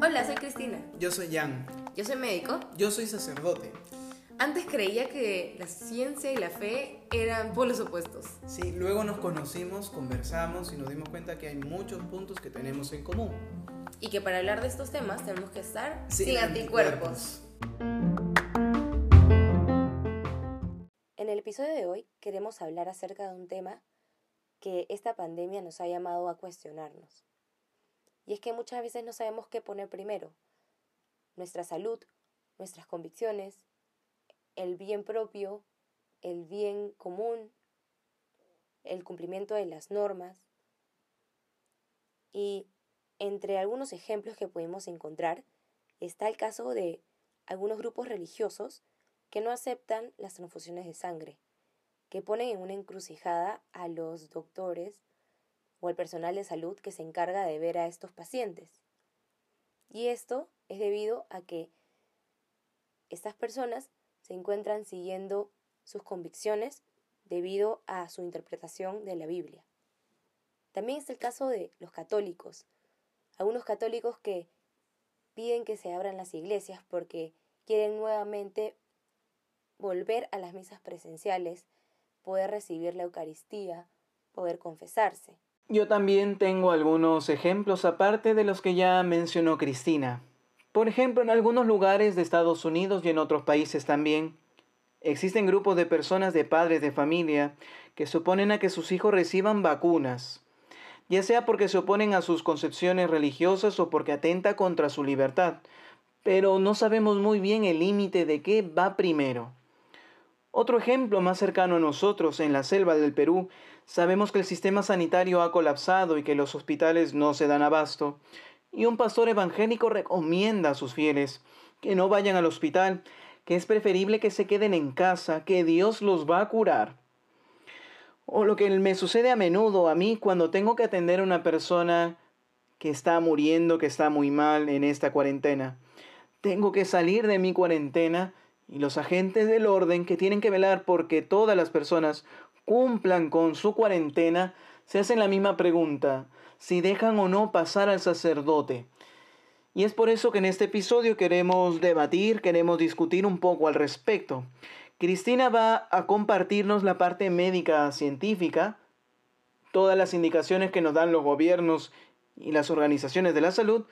Hola, soy Cristina. Yo soy Jan. Yo soy médico. Yo soy sacerdote. Antes creía que la ciencia y la fe eran polos opuestos. Sí, luego nos conocimos, conversamos y nos dimos cuenta que hay muchos puntos que tenemos en común. Y que para hablar de estos temas tenemos que estar Sin sin, anticuerpos. En el episodio de hoy queremos hablar acerca de un tema que esta pandemia nos ha llamado a cuestionarnos. Y es que muchas veces no sabemos qué poner primero. Nuestra salud, nuestras convicciones, el bien propio, el bien común, el cumplimiento de las normas. Y entre algunos ejemplos que pudimos encontrar está el caso de algunos grupos religiosos que no aceptan las transfusiones de sangre, que ponen en una encrucijada a los doctores o al personal de salud que se encarga de ver a estos pacientes. Y esto es debido a que estas personas se encuentran siguiendo sus convicciones debido a su interpretación de la Biblia. También es el caso de los católicos, algunos católicos que piden que se abran las iglesias porque quieren nuevamente volver a las misas presenciales, poder recibir la Eucaristía, poder confesarse. Yo también tengo algunos ejemplos aparte de los que ya mencionó Cristina. Por ejemplo, en algunos lugares de Estados Unidos y en otros países también, existen grupos de personas de padres de familia que se oponen a que sus hijos reciban vacunas, ya sea porque se oponen a sus concepciones religiosas o porque atenta contra su libertad, pero no sabemos muy bien el límite de qué va primero. Otro ejemplo más cercano a nosotros, en la selva del Perú, sabemos que el sistema sanitario ha colapsado y que los hospitales no se dan abasto, y un pastor evangélico recomienda a sus fieles que no vayan al hospital, que es preferible que se queden en casa, que Dios los va a curar. O lo que me sucede a menudo a mí cuando tengo que atender a una persona que está muriendo, que está muy mal en esta cuarentena. Tengo que salir de mi cuarentena y los agentes del orden que tienen que velar porque todas las personas cumplan con su cuarentena se hacen la misma pregunta, si dejan o no pasar al sacerdote. Y es por eso que en este episodio queremos debatir, queremos discutir un poco al respecto. Cristina va a compartirnos la parte médica científica, todas las indicaciones que nos dan los gobiernos y las organizaciones de la salud,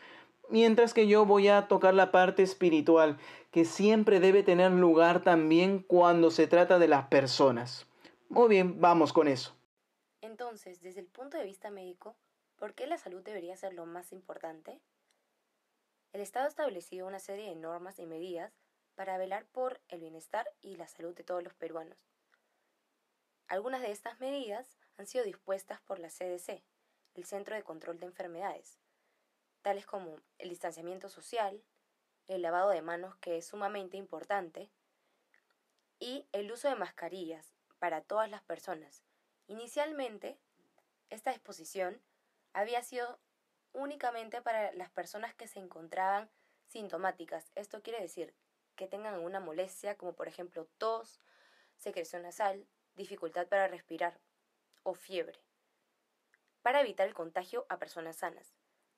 mientras que yo voy a tocar la parte espiritual, que siempre debe tener lugar también cuando se trata de las personas. Muy bien, vamos con eso. Entonces, desde el punto de vista médico, ¿por qué la salud debería ser lo más importante? El Estado ha establecido una serie de normas y medidas para velar por el bienestar y la salud de todos los peruanos. Algunas de estas medidas han sido dispuestas por la CDC, el Centro de Control de Enfermedades, tales como el distanciamiento social, el lavado de manos, que es sumamente importante, y el uso de mascarillas para todas las personas. Inicialmente, esta disposición había sido únicamente para las personas que se encontraban sintomáticas. Esto quiere decir que tengan una molestia como por ejemplo tos, secreción nasal, dificultad para respirar o fiebre, para evitar el contagio a personas sanas.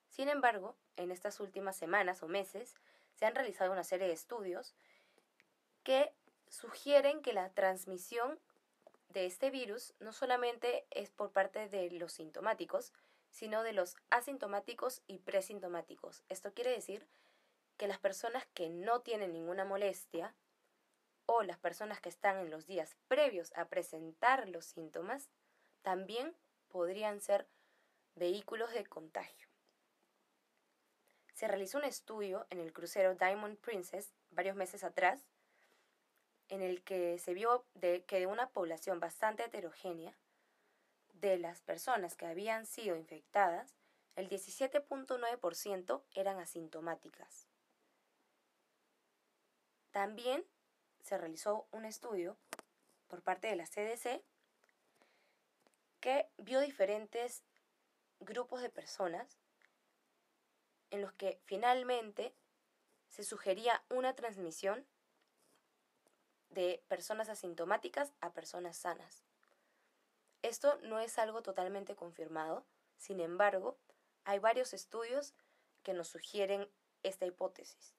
Sin embargo, en estas últimas semanas o meses se han realizado una serie de estudios que sugieren que la transmisión de este virus no solamente es por parte de los sintomáticos, sino de los asintomáticos y presintomáticos. Esto quiere decir que las personas que no tienen ninguna molestia o las personas que están en los días previos a presentar los síntomas también podrían ser vehículos de contagio. Se realizó un estudio en el crucero Diamond Princess varios meses atrás en el que se vio que de una población bastante heterogénea, de las personas que habían sido infectadas, el 17.9% eran asintomáticas. También se realizó un estudio por parte de la CDC que vio diferentes grupos de personas en los que finalmente se sugería una transmisión de personas asintomáticas a personas sanas. Esto no es algo totalmente confirmado, sin embargo, hay varios estudios que nos sugieren esta hipótesis.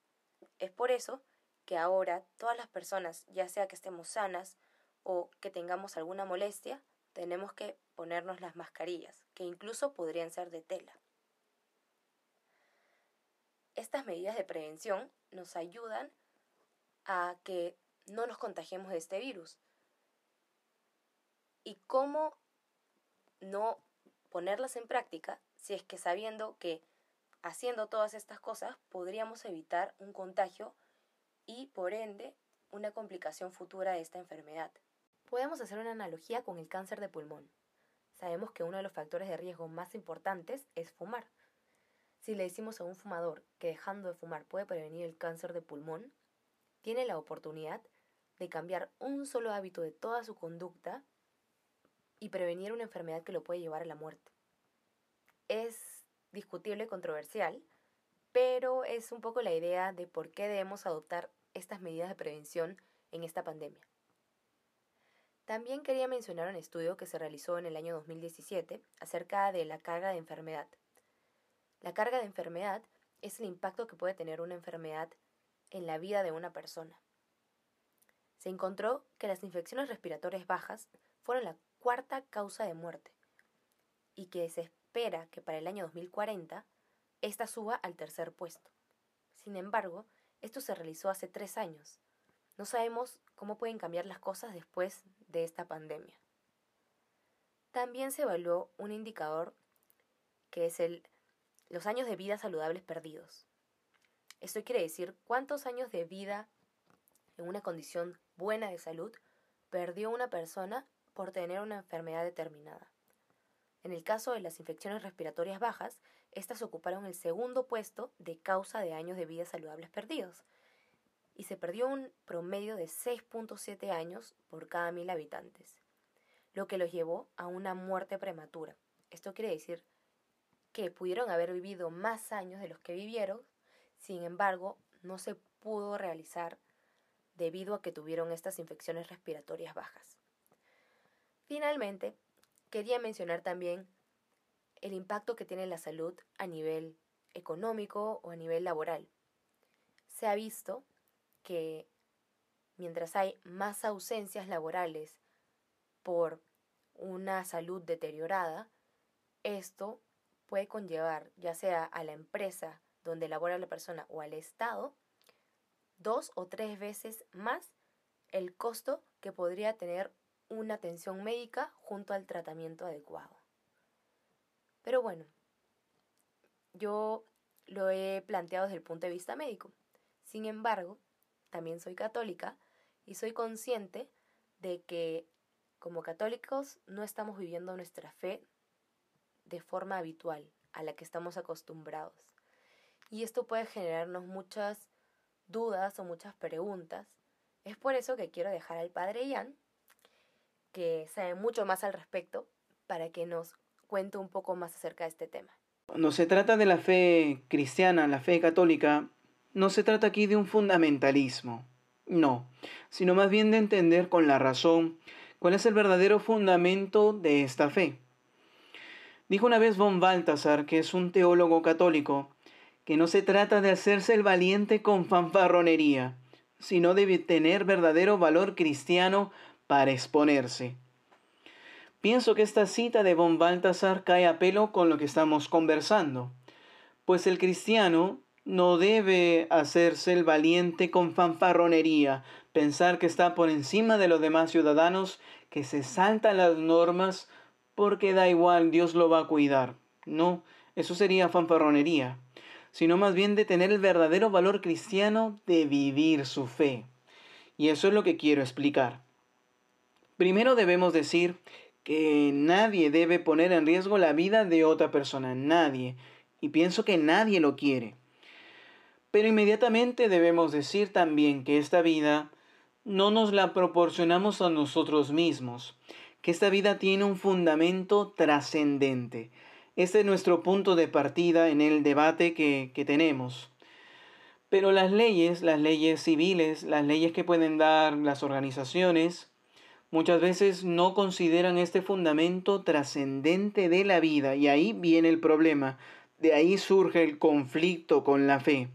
Es por eso que ahora todas las personas, ya sea que estemos sanas o que tengamos alguna molestia, tenemos que ponernos las mascarillas, que incluso podrían ser de tela. Estas medidas de prevención nos ayudan a que no nos contagiemos de este virus. ¿Y cómo no ponerlas en práctica si es que sabiendo que haciendo todas estas cosas podríamos evitar un contagio y por ende una complicación futura de esta enfermedad? Podemos hacer una analogía con el cáncer de pulmón. Sabemos que uno de los factores de riesgo más importantes es fumar. Si le decimos a un fumador que dejando de fumar puede prevenir el cáncer de pulmón, tiene la oportunidad de cambiar un solo hábito de toda su conducta y prevenir una enfermedad que lo puede llevar a la muerte. Es discutible controversial, pero es un poco la idea de por qué debemos adoptar estas medidas de prevención en esta pandemia. También quería mencionar un estudio que se realizó en el año 2017 acerca de la carga de enfermedad. La carga de enfermedad es el impacto que puede tener una enfermedad en la vida de una persona. Se encontró que las infecciones respiratorias bajas fueron la cuarta causa de muerte y que se espera que para el año 2040 esta suba al tercer puesto. Sin embargo, esto se realizó hace tres años. No sabemos cómo pueden cambiar las cosas después de esta pandemia. También se evaluó un indicador que es el, los años de vida saludables perdidos. Esto quiere decir cuántos años de vida en una condición buena de salud perdió una persona por tener una enfermedad determinada. En el caso de las infecciones respiratorias bajas, estas ocuparon el segundo puesto de causa de años de vida saludables perdidos, y se perdió un promedio de 6.7 años por cada mil habitantes, lo que los llevó a una muerte prematura. Esto quiere decir que pudieron haber vivido más años de los que vivieron, sin embargo, no se pudo realizar debido a que tuvieron estas infecciones respiratorias bajas. Finalmente, quería mencionar también el impacto que tiene la salud a nivel económico o a nivel laboral. Se ha visto que mientras hay más ausencias laborales por una salud deteriorada, esto puede conllevar ya sea a la empresa donde labora la persona o al Estado dos o tres veces más el costo que podría tener una atención médica junto al tratamiento adecuado. Pero bueno, yo lo he planteado desde el punto de vista médico. Sin embargo, también soy católica y soy consciente de que como católicos no estamos viviendo nuestra fe de forma habitual a la que estamos acostumbrados. Y esto puede generarnos muchas dudas o muchas preguntas. Es por eso que quiero dejar al padre Ian que sabe mucho más al respecto, para que nos cuente un poco más acerca de este tema. Cuando se trata de la fe cristiana, la fe católica, no se trata aquí de un fundamentalismo, no, sino más bien de entender con la razón cuál es el verdadero fundamento de esta fe. Dijo una vez von Balthasar, que es un teólogo católico, que no se trata de hacerse el valiente con fanfarronería, sino de tener verdadero valor cristiano para exponerse. Pienso que esta cita de von Balthasar cae a pelo con lo que estamos conversando, pues el cristiano no debe hacerse el valiente con fanfarronería, pensar que está por encima de los demás ciudadanos, que se saltan las normas porque da igual, Dios lo va a cuidar. No, eso sería fanfarronería, sino más bien de tener el verdadero valor cristiano de vivir su fe. Y eso es lo que quiero explicar. Primero debemos decir que nadie debe poner en riesgo la vida de otra persona, nadie. Y pienso que nadie lo quiere. Pero inmediatamente debemos decir también que esta vida no nos la proporcionamos a nosotros mismos, que esta vida tiene un fundamento trascendente. Este es nuestro punto de partida en el debate que, que tenemos. Pero las leyes, las leyes civiles, las leyes que pueden dar las organizaciones, Muchas veces no consideran este fundamento trascendente de la vida y ahí viene el problema, de ahí surge el conflicto con la fe.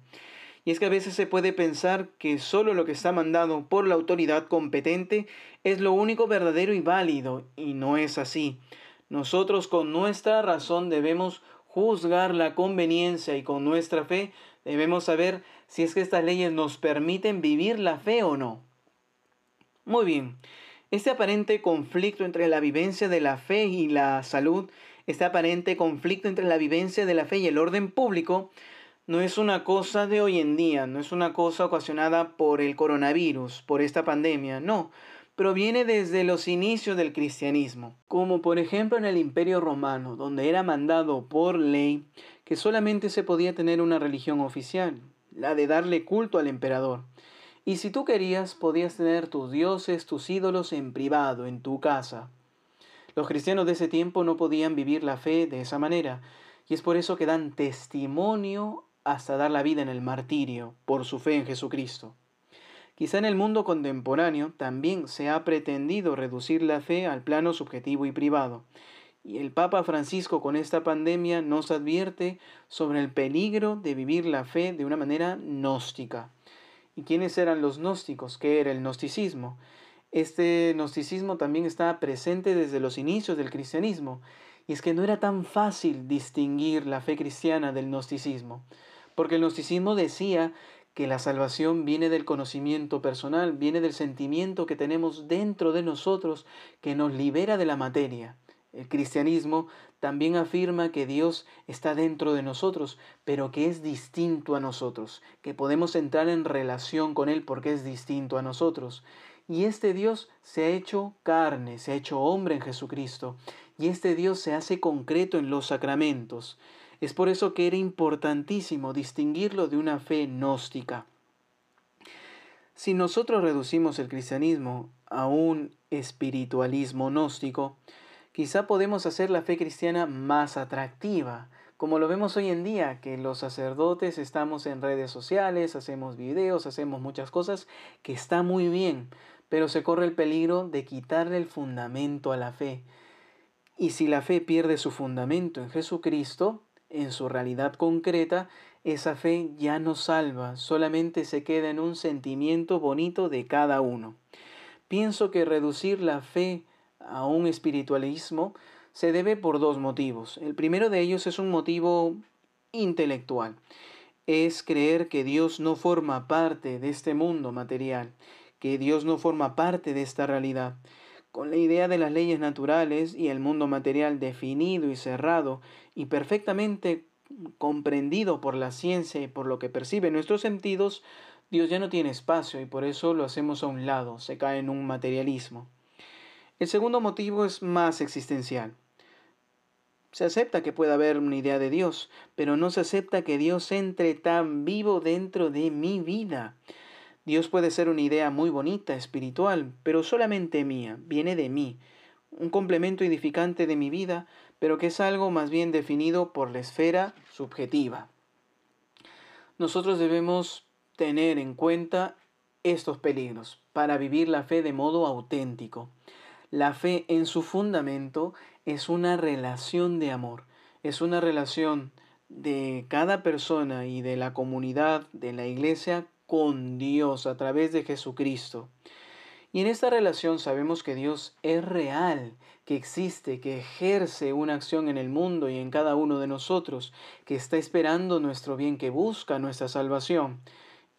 Y es que a veces se puede pensar que solo lo que está mandado por la autoridad competente es lo único verdadero y válido, y no es así. Nosotros con nuestra razón debemos juzgar la conveniencia y con nuestra fe debemos saber si es que estas leyes nos permiten vivir la fe o no. Muy bien, este aparente conflicto entre la vivencia de la fe y la salud, este aparente conflicto entre la vivencia de la fe y el orden público, no es una cosa de hoy en día, no es una cosa ocasionada por el coronavirus, por esta pandemia, no, proviene desde los inicios del cristianismo, como por ejemplo en el Imperio Romano, donde era mandado por ley que solamente se podía tener una religión oficial, la de darle culto al emperador. Y si tú querías, podías tener tus dioses, tus ídolos en privado, en tu casa. Los cristianos de ese tiempo no podían vivir la fe de esa manera, y es por eso que dan testimonio hasta dar la vida en el martirio por su fe en Jesucristo. Quizá en el mundo contemporáneo también se ha pretendido reducir la fe al plano subjetivo y privado, y el Papa Francisco con esta pandemia nos advierte sobre el peligro de vivir la fe de una manera gnóstica. ¿Y quiénes eran los gnósticos? ¿Qué era el gnosticismo? Este gnosticismo también estaba presente desde los inicios del cristianismo, y es que no era tan fácil distinguir la fe cristiana del gnosticismo, porque el gnosticismo decía que la salvación viene del conocimiento personal, viene del sentimiento que tenemos dentro de nosotros que nos libera de la materia. El cristianismo también afirma que Dios está dentro de nosotros, pero que es distinto a nosotros, que podemos entrar en relación con Él porque es distinto a nosotros. Y este Dios se ha hecho carne, se ha hecho hombre en Jesucristo, y este Dios se hace concreto en los sacramentos. Es por eso que era importantísimo distinguirlo de una fe gnóstica. Si nosotros reducimos el cristianismo a un espiritualismo gnóstico, Quizá podemos hacer la fe cristiana más atractiva, como lo vemos hoy en día, que los sacerdotes estamos en redes sociales, hacemos videos, hacemos muchas cosas, que está muy bien, pero se corre el peligro de quitarle el fundamento a la fe. Y si la fe pierde su fundamento en Jesucristo, en su realidad concreta, esa fe ya no salva, solamente se queda en un sentimiento bonito de cada uno. Pienso que reducir la fe a un espiritualismo se debe por dos motivos. El primero de ellos es un motivo intelectual. Es creer que Dios no forma parte de este mundo material, que Dios no forma parte de esta realidad. Con la idea de las leyes naturales y el mundo material definido y cerrado y perfectamente comprendido por la ciencia y por lo que percibe nuestros sentidos, Dios ya no tiene espacio y por eso lo hacemos a un lado, se cae en un materialismo. El segundo motivo es más existencial. Se acepta que pueda haber una idea de Dios, pero no se acepta que Dios entre tan vivo dentro de mi vida. Dios puede ser una idea muy bonita, espiritual, pero solamente mía, viene de mí, un complemento edificante de mi vida, pero que es algo más bien definido por la esfera subjetiva. Nosotros debemos tener en cuenta estos peligros para vivir la fe de modo auténtico. La fe en su fundamento es una relación de amor, es una relación de cada persona y de la comunidad de la iglesia con Dios a través de Jesucristo. Y en esta relación sabemos que Dios es real, que existe, que ejerce una acción en el mundo y en cada uno de nosotros, que está esperando nuestro bien, que busca nuestra salvación.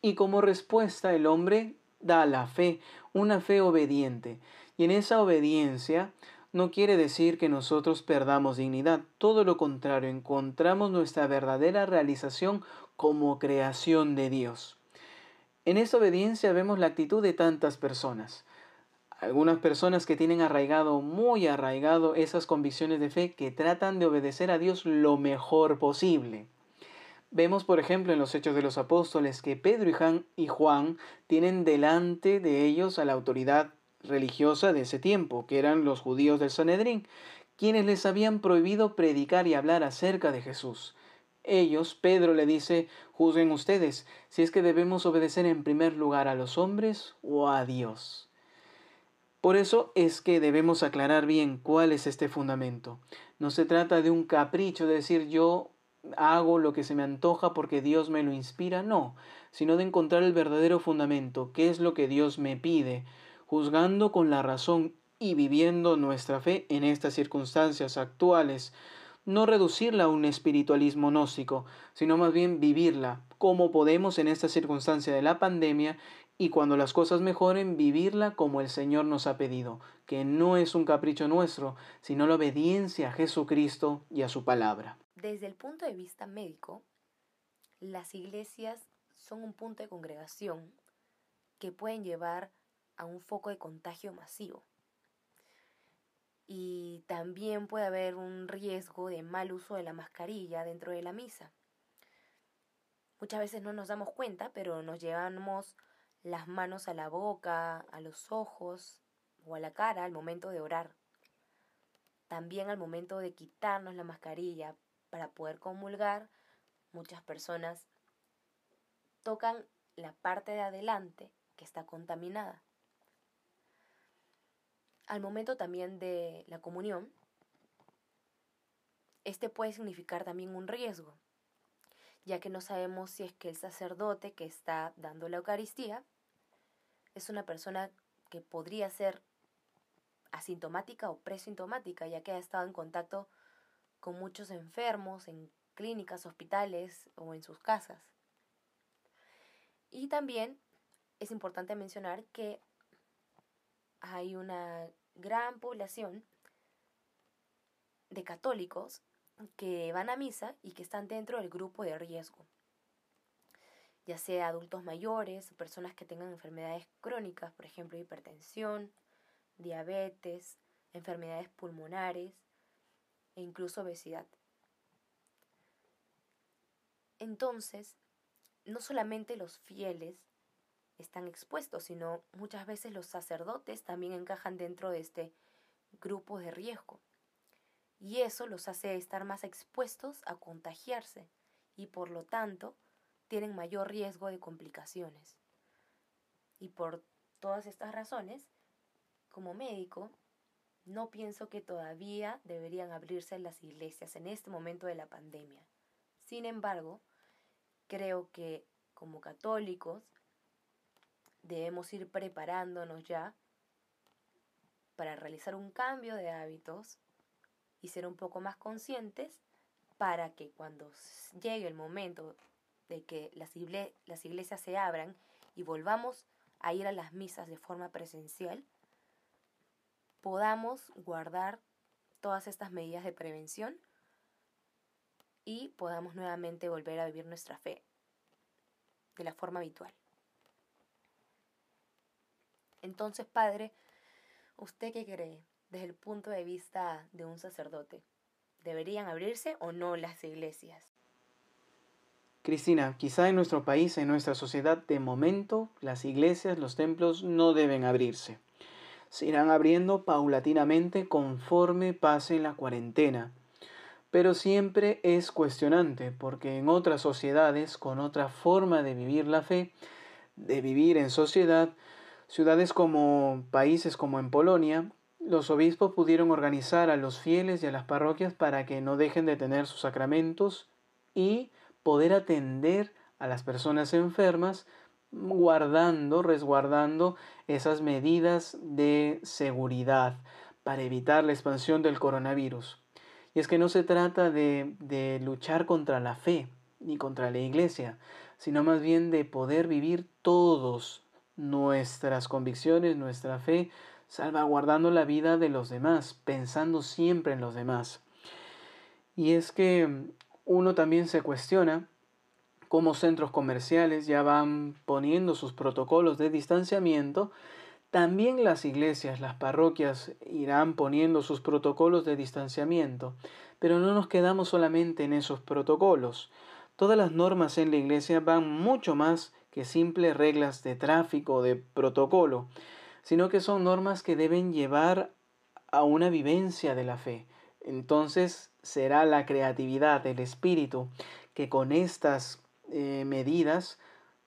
Y como respuesta el hombre da la fe, una fe obediente. Y en esa obediencia no quiere decir que nosotros perdamos dignidad, todo lo contrario, encontramos nuestra verdadera realización como creación de Dios. En esa obediencia vemos la actitud de tantas personas. Algunas personas que tienen arraigado, muy arraigado, esas convicciones de fe que tratan de obedecer a Dios lo mejor posible. Vemos, por ejemplo, en los Hechos de los Apóstoles que Pedro y Juan tienen delante de ellos a la autoridad religiosa de ese tiempo, que eran los judíos del Sanedrín, quienes les habían prohibido predicar y hablar acerca de Jesús. Ellos, Pedro le dice, juzguen ustedes si es que debemos obedecer en primer lugar a los hombres o a Dios. Por eso es que debemos aclarar bien cuál es este fundamento. No se trata de un capricho de decir yo hago lo que se me antoja porque Dios me lo inspira, no, sino de encontrar el verdadero fundamento, qué es lo que Dios me pide, juzgando con la razón y viviendo nuestra fe en estas circunstancias actuales. No reducirla a un espiritualismo gnóstico, sino más bien vivirla, como podemos en esta circunstancia de la pandemia y cuando las cosas mejoren, vivirla como el Señor nos ha pedido, que no es un capricho nuestro, sino la obediencia a Jesucristo y a su palabra. Desde el punto de vista médico, las iglesias son un punto de congregación que pueden llevar a un foco de contagio masivo. Y también puede haber un riesgo de mal uso de la mascarilla dentro de la misa. Muchas veces no nos damos cuenta, pero nos llevamos las manos a la boca, a los ojos o a la cara al momento de orar. También al momento de quitarnos la mascarilla para poder comulgar, muchas personas tocan la parte de adelante que está contaminada. Al momento también de la comunión, este puede significar también un riesgo, ya que no sabemos si es que el sacerdote que está dando la Eucaristía es una persona que podría ser asintomática o presintomática, ya que ha estado en contacto con muchos enfermos en clínicas, hospitales o en sus casas. Y también es importante mencionar que hay una gran población de católicos que van a misa y que están dentro del grupo de riesgo ya sea adultos mayores, personas que tengan enfermedades crónicas, por ejemplo, hipertensión, diabetes, enfermedades pulmonares e incluso obesidad. Entonces, no solamente los fieles están expuestos, sino muchas veces los sacerdotes también encajan dentro de este grupo de riesgo. Y eso los hace estar más expuestos a contagiarse y por lo tanto tienen mayor riesgo de complicaciones. Y por todas estas razones, como médico, no pienso que todavía deberían abrirse las iglesias en este momento de la pandemia. Sin embargo, creo que como católicos debemos ir preparándonos ya para realizar un cambio de hábitos y ser un poco más conscientes para que cuando llegue el momento de que las, las iglesias se abran y volvamos a ir a las misas de forma presencial, podamos guardar todas estas medidas de prevención y podamos nuevamente volver a vivir nuestra fe de la forma habitual. Entonces, Padre, ¿usted qué cree desde el punto de vista de un sacerdote? ¿Deberían abrirse o no las iglesias? Cristina, quizá en nuestro país, en nuestra sociedad, de momento, las iglesias, los templos no deben abrirse. Se irán abriendo paulatinamente conforme pase la cuarentena. Pero siempre es cuestionante, porque en otras sociedades, con otra forma de vivir la fe, de vivir en sociedad, ciudades como países como en Polonia, los obispos pudieron organizar a los fieles y a las parroquias para que no dejen de tener sus sacramentos y poder atender a las personas enfermas guardando, resguardando esas medidas de seguridad para evitar la expansión del coronavirus. Y es que no se trata de, de luchar contra la fe ni contra la iglesia, sino más bien de poder vivir todos nuestras convicciones, nuestra fe, salvaguardando la vida de los demás, pensando siempre en los demás. Y es que uno también se cuestiona cómo centros comerciales ya van poniendo sus protocolos de distanciamiento, también las iglesias, las parroquias irán poniendo sus protocolos de distanciamiento, pero no nos quedamos solamente en esos protocolos. Todas las normas en la iglesia van mucho más que simples reglas de tráfico de protocolo, sino que son normas que deben llevar a una vivencia de la fe. Entonces será la creatividad, el espíritu, que con estas eh, medidas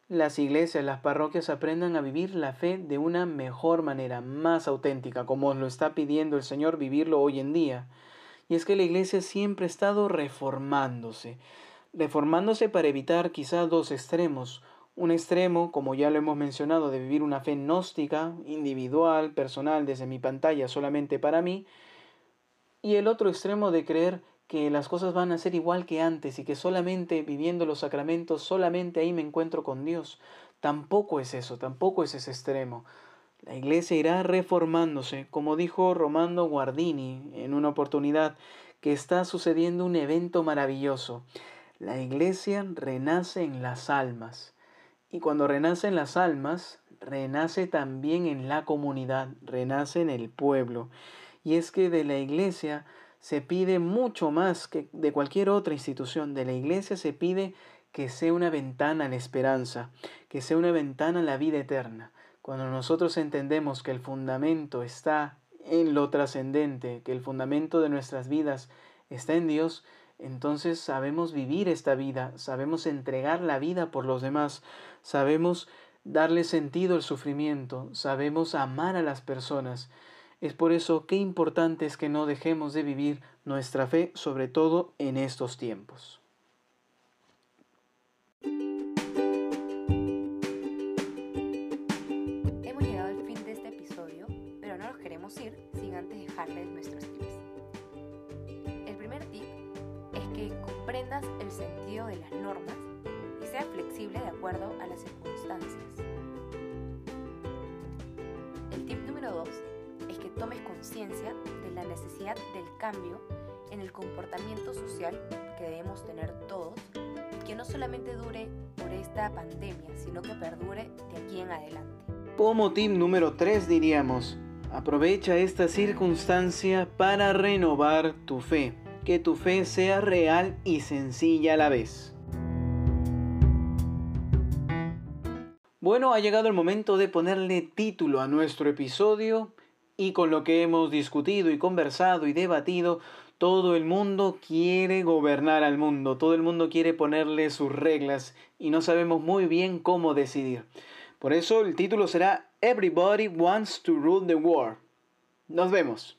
las iglesias, las parroquias aprendan a vivir la fe de una mejor manera, más auténtica, como lo está pidiendo el Señor vivirlo hoy en día. Y es que la iglesia siempre ha estado reformándose, reformándose para evitar quizás dos extremos. Un extremo, como ya lo hemos mencionado, de vivir una fe gnóstica, individual, personal, desde mi pantalla, solamente para mí, y el otro extremo de creer que las cosas van a ser igual que antes y que solamente viviendo los sacramentos, solamente ahí me encuentro con Dios. Tampoco es eso, tampoco es ese extremo. La iglesia irá reformándose, como dijo Romando Guardini en una oportunidad, que está sucediendo un evento maravilloso. La iglesia renace en las almas. Y cuando renace en las almas, renace también en la comunidad, renace en el pueblo. Y es que de la iglesia se pide mucho más que de cualquier otra institución. De la iglesia se pide que sea una ventana a la esperanza, que sea una ventana a la vida eterna. Cuando nosotros entendemos que el fundamento está en lo trascendente, que el fundamento de nuestras vidas está en Dios, entonces sabemos vivir esta vida, sabemos entregar la vida por los demás, sabemos darle sentido al sufrimiento, sabemos amar a las personas es por eso que importante es que no dejemos de vivir nuestra fe, sobre todo en estos tiempos. Hemos llegado al fin de este episodio, pero no nos queremos ir sin antes dejarles nuestros comprendas el sentido de las normas y sea flexible de acuerdo a las circunstancias. El tip número 2 tomes conciencia de la necesidad del cambio en el comportamiento social que debemos tener todos que no solamente dure por esta pandemia, sino que perdure de aquí en adelante. Como tip número 3 diríamos, aprovecha esta circunstancia para renovar tu fe, que tu fe sea real y sencilla a la vez. Bueno, ha llegado el momento de ponerle título a nuestro episodio y con lo que hemos discutido y conversado y debatido, todo el mundo quiere gobernar al mundo, todo el mundo quiere ponerle sus reglas y no sabemos muy bien cómo decidir. Por eso el título será Everybody Wants to Rule the World. Nos vemos.